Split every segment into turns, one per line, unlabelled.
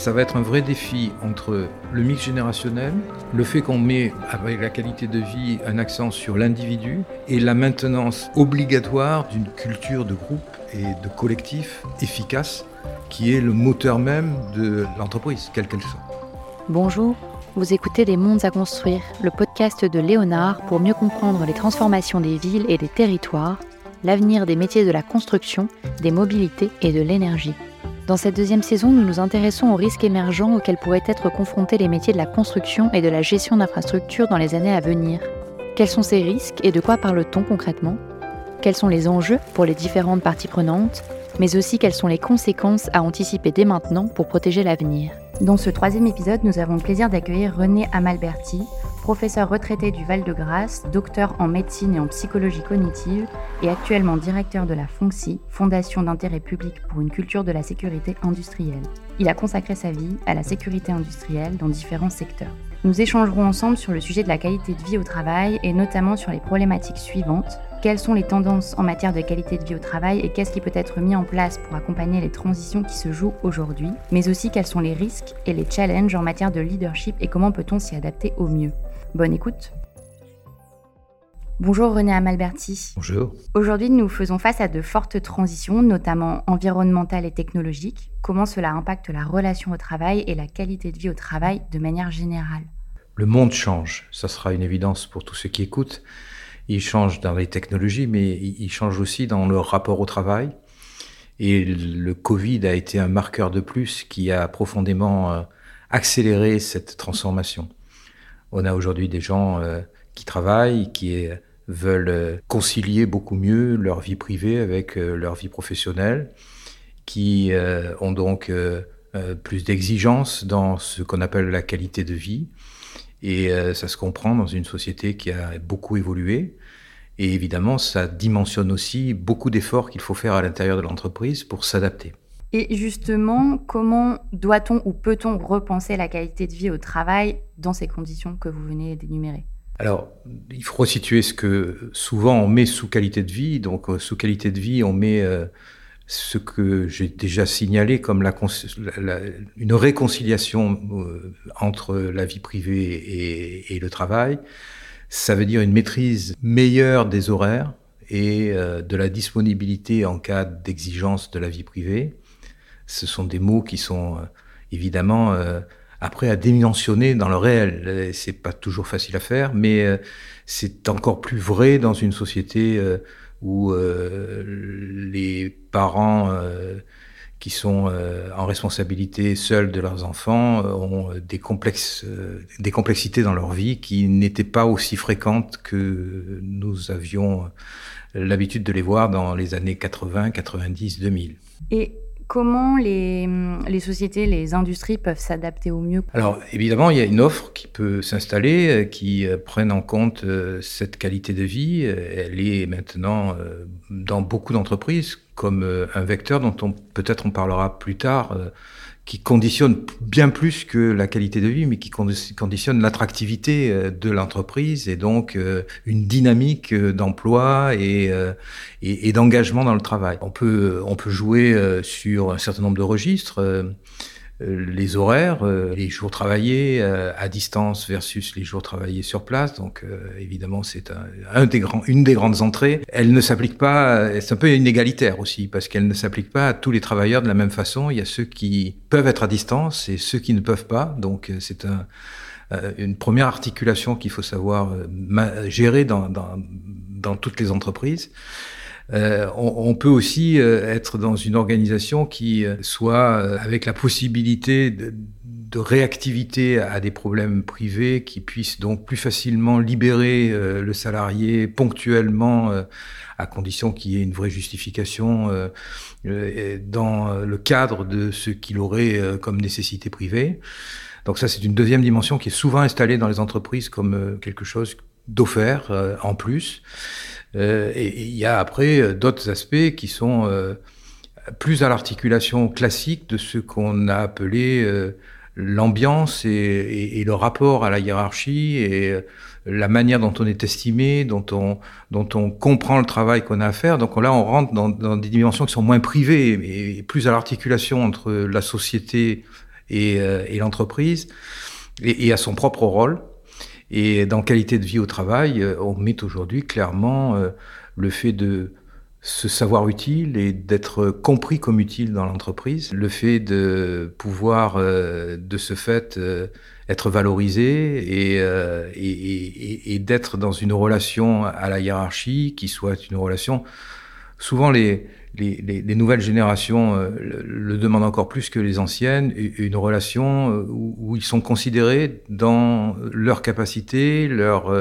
ça va être un vrai défi entre le mix générationnel, le fait qu'on met avec la qualité de vie un accent sur l'individu et la maintenance obligatoire d'une culture de groupe et de collectif efficace qui est le moteur même de l'entreprise, quelle qu'elle soit.
Bonjour, vous écoutez Les Mondes à construire, le podcast de Léonard pour mieux comprendre les transformations des villes et des territoires, l'avenir des métiers de la construction, des mobilités et de l'énergie. Dans cette deuxième saison, nous nous intéressons aux risques émergents auxquels pourraient être confrontés les métiers de la construction et de la gestion d'infrastructures dans les années à venir. Quels sont ces risques et de quoi parle-t-on concrètement? Quels sont les enjeux pour les différentes parties prenantes Mais aussi quelles sont les conséquences à anticiper dès maintenant pour protéger l'avenir? Dans ce troisième épisode, nous avons le plaisir d'accueillir René Amalberti, professeur retraité du Val-de-Grâce, docteur en médecine et en psychologie cognitive et actuellement directeur de la FONCI, Fondation d'intérêt public pour une culture de la sécurité industrielle. Il a consacré sa vie à la sécurité industrielle dans différents secteurs. Nous échangerons ensemble sur le sujet de la qualité de vie au travail et notamment sur les problématiques suivantes. Quelles sont les tendances en matière de qualité de vie au travail et qu'est-ce qui peut être mis en place pour accompagner les transitions qui se jouent aujourd'hui, mais aussi quels sont les risques et les challenges en matière de leadership et comment peut-on s'y adapter au mieux? Bonne écoute. Bonjour René Amalberti.
Bonjour.
Aujourd'hui, nous faisons face à de fortes transitions, notamment environnementales et technologiques. Comment cela impacte la relation au travail et la qualité de vie au travail de manière générale?
Le monde change, ça sera une évidence pour tous ceux qui écoutent. Il change dans les technologies, mais il change aussi dans le rapport au travail. Et le Covid a été un marqueur de plus qui a profondément euh, accéléré cette transformation. On a aujourd'hui des gens euh, qui travaillent, qui euh, veulent euh, concilier beaucoup mieux leur vie privée avec leur vie professionnelle, qui ont donc plus d'exigences dans ce qu'on appelle la qualité de vie. Et ça se comprend dans une société qui a beaucoup évolué. Et évidemment, ça dimensionne aussi beaucoup d'efforts qu'il faut faire à l'intérieur de l'entreprise pour s'adapter.
Et justement, comment doit-on ou peut-on repenser la qualité de vie au travail dans ces conditions que vous venez d'énumérer?
Alors, il faut resituer ce que souvent on met sous qualité de vie. Donc, euh, sous qualité de vie, on met euh, ce que j'ai déjà signalé comme une réconciliation euh, entre la vie privée et, le travail. Ça veut dire une maîtrise meilleure des horaires et de la disponibilité en cas d'exigence de la vie privée ce sont des mots qui sont euh, évidemment euh, après à dimensionner dans le réel. C'est pas toujours facile à faire, mais euh, c'est encore plus vrai dans une société où les parents qui sont en responsabilité seuls de leurs enfants ont des complexes, des complexités dans leur vie qui n'étaient pas aussi fréquentes que nous avions l'habitude de les voir dans les années 80, 90, 2000.
Et Comment les, les, sociétés, les industries peuvent s'adapter au mieux
Alors évidemment, il y a une offre qui peut s'installer, euh, qui euh, prenne en compte euh, cette qualité de vie. Elle est maintenant dans beaucoup d'entreprises comme un vecteur dont on peut-être on parlera plus tard qui conditionne bien plus que la qualité de vie, mais qui conditionne l'attractivité euh, de l'entreprise et donc euh, une dynamique euh, d'emploi et, et, d'engagement dans le travail. On peut, on peut jouer sur un certain nombre de registres. Euh, les horaires, euh, les jours travaillés euh, à distance versus les jours travaillés sur place. Donc évidemment, c'est un, des grands, une des grandes entrées. Elle ne s'applique pas, c'est un peu inégalitaire aussi, parce qu'elle ne s'applique pas à tous les travailleurs de la même façon. Il y a ceux qui peuvent être à distance et ceux qui ne peuvent pas. Donc c'est un, une première articulation qu'il faut savoir gérer dans, dans, dans toutes les entreprises. Euh, on, peut aussi euh, être dans une organisation qui euh, soit avec la possibilité de, réactivité à des problèmes privés, qui puisse donc plus facilement libérer le salarié ponctuellement, à condition qu'il y ait une vraie justification dans le cadre de ce qu'il aurait comme nécessité privée. Donc ça, c'est une deuxième dimension qui est souvent installée dans les entreprises comme quelque chose d'offert en plus. Euh, et il y a après euh, d'autres aspects qui sont euh, plus à l'articulation classique de ce qu'on a appelé l'ambiance et, le rapport à la hiérarchie et la manière dont on est estimé, dont on, dont on comprend le travail qu'on a à faire. Donc là, on rentre dans, des dimensions qui sont moins privées et plus à l'articulation entre la société et, et l'entreprise, et, et, à son propre rôle. Et dans qualité de vie au travail, on met aujourd'hui clairement le fait de se savoir utile et d'être compris comme utile dans l'entreprise, le fait de pouvoir euh, de ce fait euh, être valorisé euh, et d'être dans une relation à la hiérarchie qui soit une relation. Souvent les, les, les, les nouvelles générations le, le, demandent encore plus que les anciennes, une relation où, où ils sont considérés dans leur capacité, leur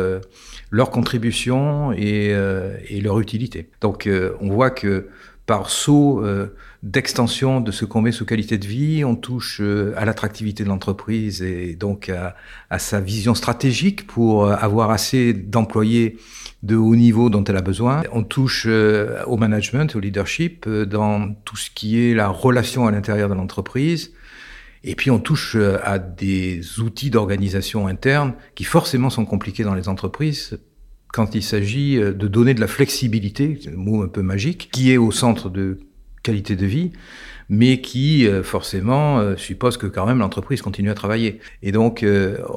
leur contribution et, euh, et leur utilité. Donc euh, on voit que par saut euh, d'extension de ce qu'on met sous qualité de vie, on touche euh, à l'attractivité de l'entreprise et donc à, sa vision stratégique pour euh, avoir assez d'employés de haut niveau dont elle a besoin. On touche euh, au management, au leadership, dans tout ce qui est la relation à l'intérieur de l'entreprise. Et puis on touche à des outils d'organisation interne qui forcément sont compliqués dans les entreprises quand il s'agit de donner de la flexibilité, un mot un peu magique, qui est au centre de qualité de vie, mais qui euh, forcément euh, suppose que quand même l'entreprise continue à travailler. Et donc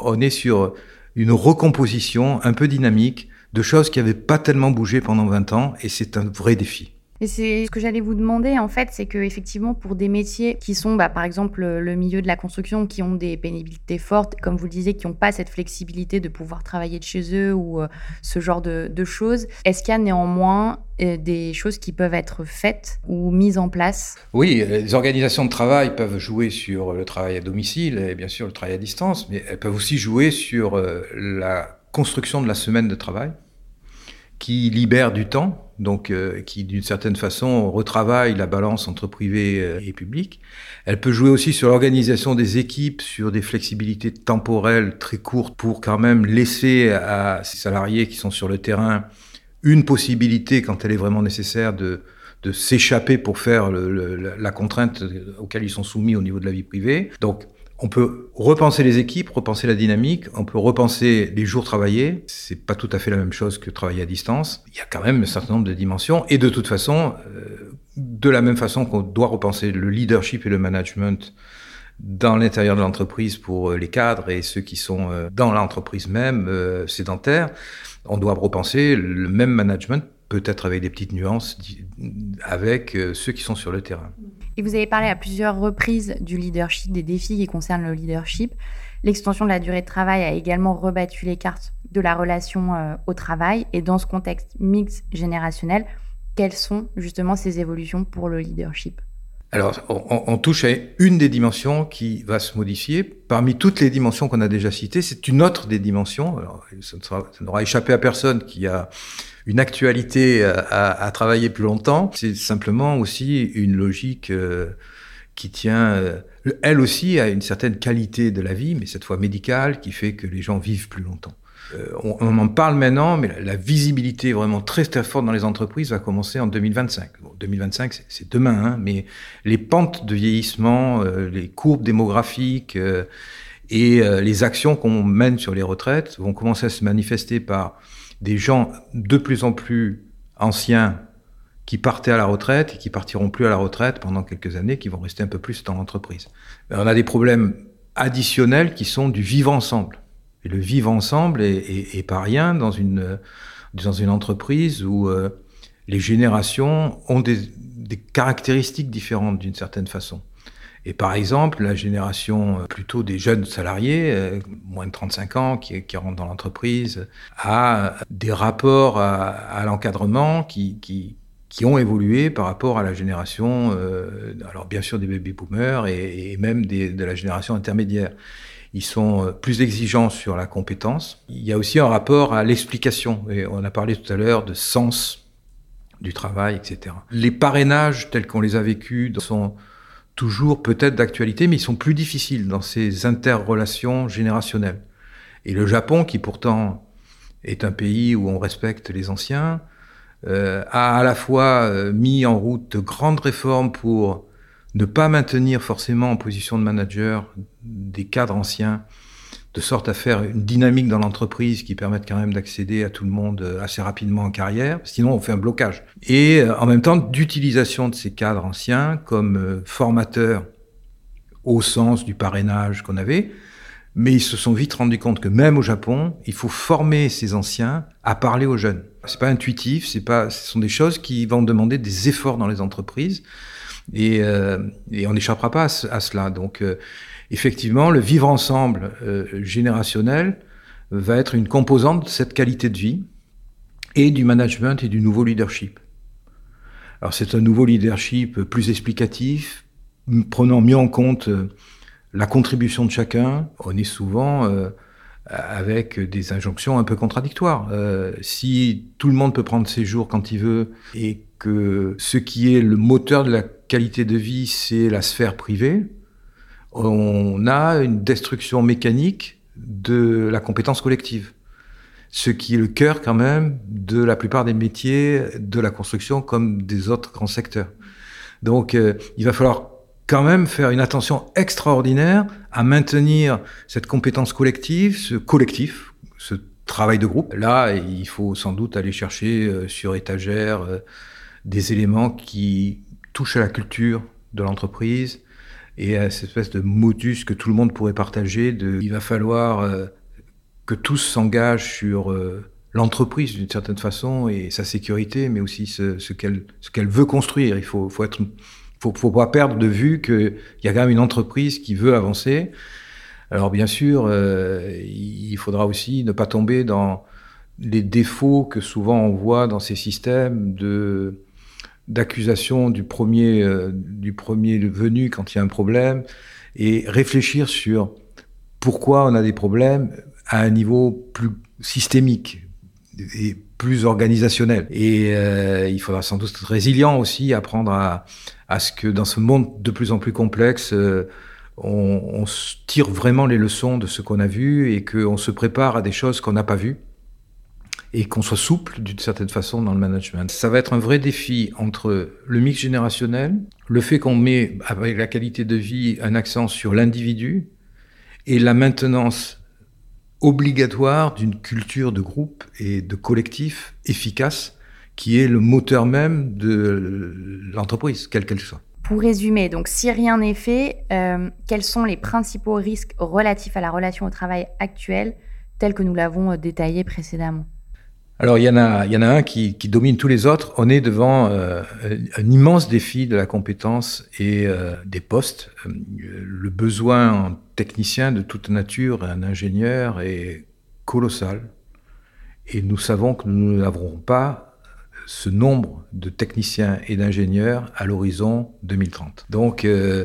on est sur une recomposition un peu dynamique de choses qui n'avaient pas tellement bougé pendant 20 ans, et c'est un vrai défi.
Et c'est ce que j'allais vous demander, en fait, c'est que effectivement, pour des métiers qui sont, bah, par exemple, le milieu de la construction, qui ont des pénibilités fortes, comme vous le disiez, qui n'ont pas cette flexibilité de pouvoir travailler de chez eux ou euh, ce genre de, de choses, est-ce qu'il y a néanmoins euh, des choses qui peuvent être faites ou mises en place?
Oui, les organisations de travail peuvent jouer sur le travail à domicile et bien sûr le travail à distance, mais elles peuvent aussi jouer sur euh, la construction de la semaine de travail qui libère du temps, donc euh, qui d'une certaine façon retravaille la balance entre privé euh, et public. Elle peut jouer aussi sur l'organisation des équipes, sur des flexibilités temporelles très courtes pour quand même laisser à ces salariés qui sont sur le terrain une possibilité, quand elle est vraiment nécessaire, de, s'échapper pour faire la contrainte auquel ils sont soumis au niveau de la vie privée. Donc on peut repenser les équipes, repenser la dynamique, on peut repenser les jours travaillés. C'est pas tout à fait la même chose que travailler à distance. Il y a quand même un certain nombre de dimensions. Et de toute façon, euh, de la même façon qu'on doit repenser le leadership et le management dans l'intérieur de l'entreprise pour euh, les cadres et ceux qui sont euh, dans l'entreprise même sédentaires, on doit repenser le même management, peut-être avec des petites nuances, avec ceux qui sont sur le terrain.
Et vous avez parlé à plusieurs reprises du leadership, des défis qui concernent le leadership. L'extension de la durée de travail a également rebattu les cartes de la relation euh, au travail. Et dans ce contexte mix générationnel, quelles sont justement ces évolutions pour le leadership?
Alors, on, on, touche à une des dimensions qui va se modifier. Parmi toutes les dimensions qu'on a déjà citées, c'est une autre des dimensions. Alors, ça, n'aura échappé à personne qui a une actualité à, à, travailler plus longtemps. C'est simplement aussi une logique euh, qui tient, euh, elle aussi, à une certaine qualité de la vie, mais cette fois médicale, qui fait que les gens vivent plus longtemps. Euh, on, en parle maintenant, mais la, visibilité vraiment très très forte dans les entreprises va commencer en 2025. Bon, 2025, c'est demain, hein, mais les pentes de vieillissement, euh, les courbes démographiques euh, et les actions qu'on mène sur les retraites vont commencer à se manifester par des gens de plus en plus anciens qui partaient à la retraite et qui partiront plus à la retraite pendant quelques années, qui vont rester un peu plus dans l'entreprise. On a des problèmes additionnels qui sont du vivre ensemble. Et le vivre ensemble est, est, pas rien dans une, entreprise où euh, les générations ont des, caractéristiques différentes d'une certaine façon. Et par exemple, la génération euh, plutôt des jeunes salariés, euh, moins de 35 ans, qui, rentrent dans l'entreprise, a des rapports à, l'encadrement qui, ont évolué par rapport à la génération, alors bien sûr des baby boomers et, même de la génération intermédiaire. Ils sont euh, plus exigeants sur la compétence. Il y a aussi un rapport à l'explication. Et on a parlé tout à l'heure de sens du travail, etc. Les parrainages tels qu'on les a vécus sont toujours peut-être d'actualité, mais ils sont plus difficiles dans ces interrelations générationnelles. Et le Japon, qui pourtant est un pays où on respecte les anciens, euh, a à la fois euh, mis en route de grandes réformes pour ne pas maintenir forcément en position de manager des cadres anciens, de sorte à faire une dynamique dans l'entreprise qui permette quand même d'accéder à tout le monde euh, assez rapidement en carrière, sinon on fait un blocage. Et euh, en même temps, d'utilisation de ces cadres anciens comme euh, formateurs au sens du parrainage qu'on avait. Mais ils se sont vite rendus compte que même au Japon, il faut former ces anciens à parler aux jeunes. C'est pas intuitif, c'est pas, ce sont des choses qui vont demander des efforts dans les entreprises et, euh, et on n'échappera pas à, cela. Donc, euh, effectivement, le vivre ensemble euh, générationnel va être une composante de cette qualité de vie et du management et du nouveau leadership. Alors, c'est un nouveau leadership plus explicatif, prenant mieux en compte la contribution de chacun. On est souvent avec des injonctions un peu contradictoires. Euh, si tout le monde peut prendre ses jours quand il veut et que ce qui est le moteur de la qualité de vie, c'est la sphère privée, on a une destruction mécanique de la compétence collective. Ce qui est le cœur quand même de la plupart des métiers de la construction comme des autres grands secteurs. Donc euh, il va falloir quand même faire une attention extraordinaire à maintenir cette compétence collective, ce collectif, ce travail de groupe. Là, il faut sans doute aller chercher euh, sur étagère euh, des éléments qui touchent à la culture de l'entreprise et à cette espèce de modus que tout le monde pourrait partager. De, il va falloir euh, que tous s'engagent sur l'entreprise d'une certaine façon et sa sécurité, mais aussi ce, ce qu'elle veut construire. Il faut, faut être faut, faut pas perdre de vue qu'il y a quand même une entreprise qui veut avancer. Alors bien sûr, euh, il faudra aussi ne pas tomber dans les défauts que souvent on voit dans ces systèmes de d'accusation du premier euh, du premier venu quand il y a un problème et réfléchir sur pourquoi on a des problèmes à un niveau plus systémique et plus organisationnel. Et euh, il faudra sans doute être résilient aussi, apprendre à, à ce que dans ce monde de plus en plus complexe, euh, on, on, tire vraiment les leçons de ce qu'on a vu et qu'on se prépare à des choses qu'on n'a pas vues et qu'on soit souple d'une certaine façon dans le management. Ça va être un vrai défi entre le mix générationnel, le fait qu'on met avec la qualité de vie un accent sur l'individu et la maintenance obligatoire d'une culture de groupe et de collectif efficace qui est le moteur même de l'entreprise, quelle qu'elle soit.
Pour résumer, donc si rien n'est fait, euh, quels sont les principaux risques relatifs à la relation au travail actuelle, tels que nous l'avons euh, détaillé précédemment?
Alors il y en a, il y en a un qui, domine tous les autres. On est devant euh, un immense défi de la compétence et euh, des postes. Le besoin en technicien de toute nature, un ingénieur est colossal. Et nous savons que nous n'aurons pas ce nombre de techniciens et d'ingénieurs à l'horizon 2030. Donc, euh,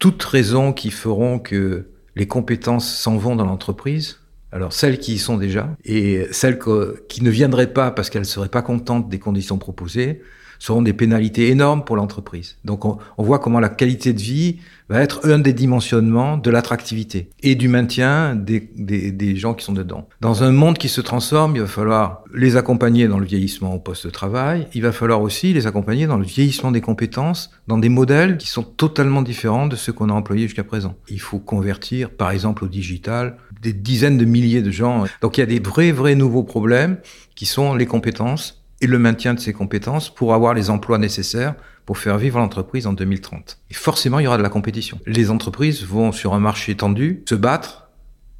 toutes raisons qui feront que les compétences s'en vont dans l'entreprise, alors celles qui y sont déjà, et celles qui ne viendraient pas parce qu'elles ne seraient pas contentes des conditions proposées, seront des pénalités énormes pour l'entreprise. Donc on, voit comment la qualité de vie va être un des dimensionnements de l'attractivité et du maintien des, des, gens qui sont dedans. Dans un monde qui se transforme, il va falloir les accompagner dans le vieillissement au poste de travail, il va falloir aussi les accompagner dans le vieillissement des compétences, dans des modèles qui sont totalement différents de ceux qu'on a employés jusqu'à présent. Il faut convertir, par exemple, au digital, des dizaines de milliers de gens. Donc il y a des vrais, vrais nouveaux problèmes qui sont les compétences et le maintien de ces compétences pour avoir les emplois nécessaires pour faire vivre l'entreprise en 2030. Et forcément, il y aura de la compétition. Les entreprises vont sur un marché tendu se battre,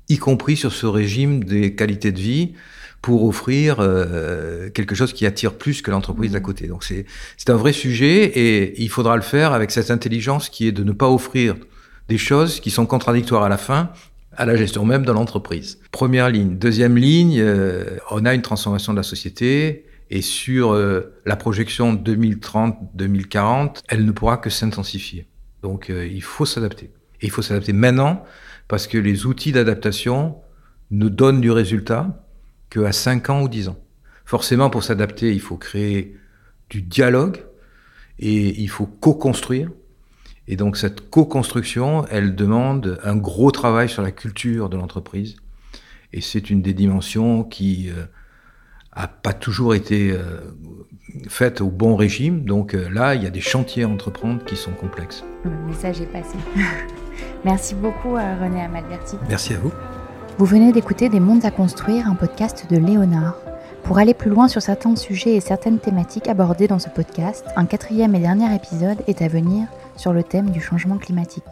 y compris sur ce régime des qualités de vie, pour offrir euh, quelque chose qui attire plus que l'entreprise d'à côté. Donc c'est c'est un vrai sujet et il faudra le faire avec cette intelligence qui est de ne pas offrir des choses qui sont contradictoires à la fin à la gestion même de l'entreprise. Première ligne. Deuxième ligne, euh, on a une transformation de la société et sur euh, la projection 2030-2040, elle ne pourra que s'intensifier. Donc euh, il faut s'adapter. Et il faut s'adapter maintenant parce que les outils d'adaptation ne donnent du résultat qu'à 5 ans ou 10 ans. Forcément, pour s'adapter, il faut créer du dialogue et il faut co-construire. Et donc cette co-construction, elle demande un gros travail sur la culture de l'entreprise. Et c'est une des dimensions qui... Euh, a pas toujours été euh, faite au bon régime. Donc euh, là, il y a des chantiers à entreprendre qui sont complexes.
Le message est passé. Merci beaucoup à René Amalverti.
Merci à vous.
Vous venez d'écouter Des mondes à construire, un podcast de Léonard. Pour aller plus loin sur certains sujets et certaines thématiques abordées dans ce podcast, un quatrième et dernier épisode est à venir sur le thème du changement climatique.